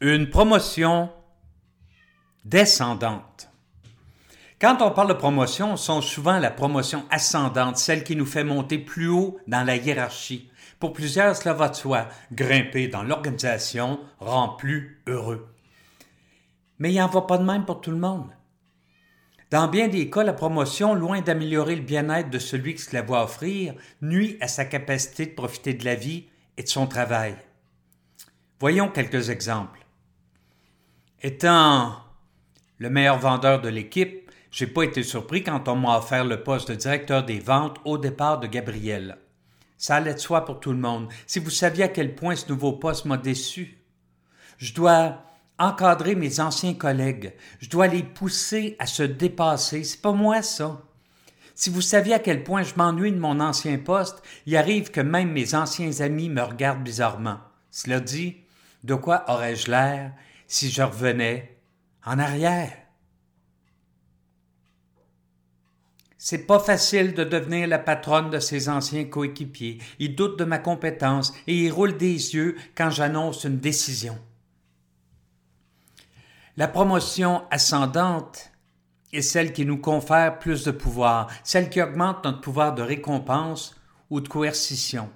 Une promotion descendante. Quand on parle de promotion, on songe souvent la promotion ascendante, celle qui nous fait monter plus haut dans la hiérarchie. Pour plusieurs, cela va de soi. Grimper dans l'organisation rend plus heureux. Mais il en va pas de même pour tout le monde. Dans bien des cas, la promotion, loin d'améliorer le bien-être de celui qui se la voit offrir, nuit à sa capacité de profiter de la vie et de son travail. Voyons quelques exemples. Étant le meilleur vendeur de l'équipe, j'ai pas été surpris quand on m'a offert le poste de directeur des ventes au départ de Gabriel. Ça allait de soi pour tout le monde. Si vous saviez à quel point ce nouveau poste m'a déçu. Je dois encadrer mes anciens collègues. Je dois les pousser à se dépasser. C'est pas moi, ça. Si vous saviez à quel point je m'ennuie de mon ancien poste, il arrive que même mes anciens amis me regardent bizarrement. Cela dit, de quoi aurais-je l'air si je revenais en arrière? C'est pas facile de devenir la patronne de ses anciens coéquipiers. Ils doutent de ma compétence et ils roulent des yeux quand j'annonce une décision. La promotion ascendante est celle qui nous confère plus de pouvoir, celle qui augmente notre pouvoir de récompense ou de coercition.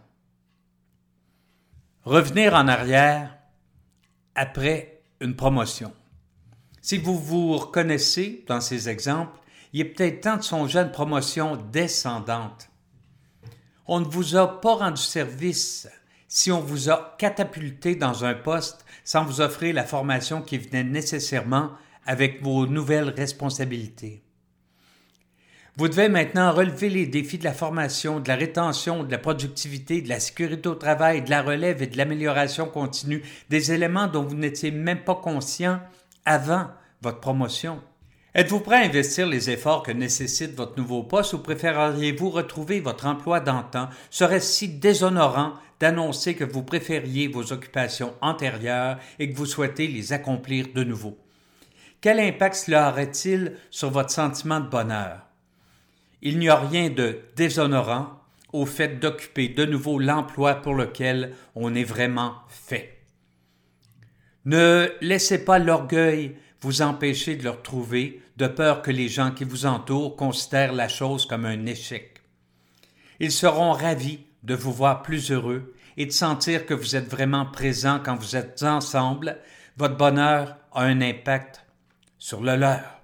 Revenir en arrière après une promotion. Si vous vous reconnaissez dans ces exemples, il est peut-être temps de songer à une promotion descendante. On ne vous a pas rendu service si on vous a catapulté dans un poste sans vous offrir la formation qui venait nécessairement avec vos nouvelles responsabilités. Vous devez maintenant relever les défis de la formation, de la rétention, de la productivité, de la sécurité au travail, de la relève et de l'amélioration continue, des éléments dont vous n'étiez même pas conscient avant votre promotion. Êtes-vous prêt à investir les efforts que nécessite votre nouveau poste ou préféreriez-vous retrouver votre emploi d'antan? Serait-ce si déshonorant d'annoncer que vous préfériez vos occupations antérieures et que vous souhaitez les accomplir de nouveau? Quel impact cela aurait-il sur votre sentiment de bonheur? Il n'y a rien de déshonorant au fait d'occuper de nouveau l'emploi pour lequel on est vraiment fait. Ne laissez pas l'orgueil vous empêcher de le retrouver de peur que les gens qui vous entourent considèrent la chose comme un échec. Ils seront ravis de vous voir plus heureux et de sentir que vous êtes vraiment présent quand vous êtes ensemble. Votre bonheur a un impact sur le leur.